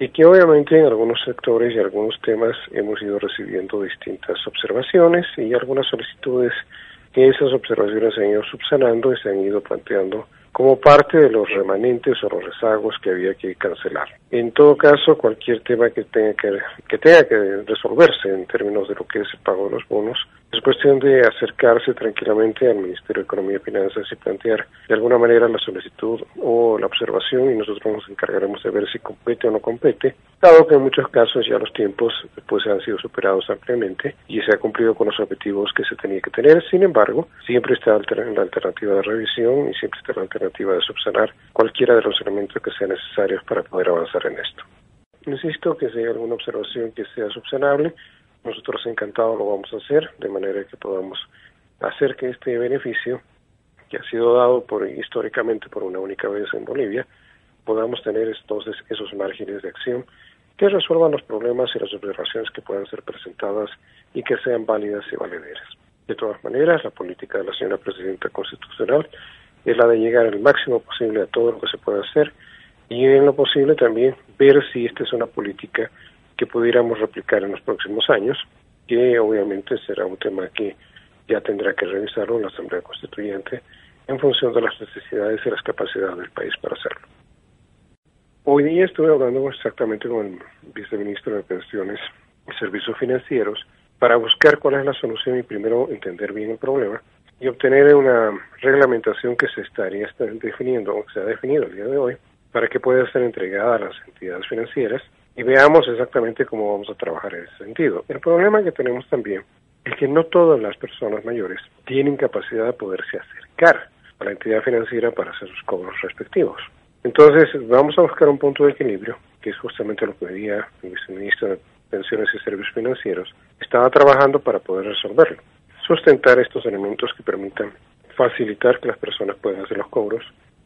y que obviamente en algunos sectores y algunos temas hemos ido recibiendo distintas observaciones y algunas solicitudes que esas observaciones se han ido subsanando y se han ido planteando como parte de los remanentes o los rezagos que había que cancelar. En todo caso, cualquier tema que tenga que, que tenga que resolverse en términos de lo que es el pago de los bonos, es cuestión de acercarse tranquilamente al Ministerio de Economía y Finanzas y plantear de alguna manera la solicitud o la observación y nosotros nos encargaremos de ver si compete o no compete, dado que en muchos casos ya los tiempos pues han sido superados ampliamente y se ha cumplido con los objetivos que se tenía que tener. Sin embargo, siempre está la alternativa de revisión y siempre está la alternativa de subsanar cualquiera de los elementos que sean necesarios para poder avanzar en esto. Insisto que si hay alguna observación que sea subsanable, nosotros encantados lo vamos a hacer, de manera que podamos hacer que este beneficio, que ha sido dado por históricamente por una única vez en Bolivia, podamos tener entonces esos márgenes de acción que resuelvan los problemas y las observaciones que puedan ser presentadas y que sean válidas y valederas. De todas maneras, la política de la señora Presidenta Constitucional es la de llegar al máximo posible a todo lo que se pueda hacer y en lo posible también ver si esta es una política que pudiéramos replicar en los próximos años, que obviamente será un tema que ya tendrá que revisarlo la Asamblea Constituyente en función de las necesidades y las capacidades del país para hacerlo. Hoy día estuve hablando exactamente con el viceministro de Pensiones y Servicios Financieros para buscar cuál es la solución y primero entender bien el problema y obtener una reglamentación que se estaría definiendo o que se ha definido el día de hoy para que pueda ser entregada a las entidades financieras y veamos exactamente cómo vamos a trabajar en ese sentido. El problema que tenemos también es que no todas las personas mayores tienen capacidad de poderse acercar a la entidad financiera para hacer sus cobros respectivos. Entonces, vamos a buscar un punto de equilibrio, que es justamente lo que pedía el viceministro de Pensiones y Servicios Financieros. Estaba trabajando para poder resolverlo. Sustentar estos elementos que permitan facilitar que las personas puedan hacer los cobros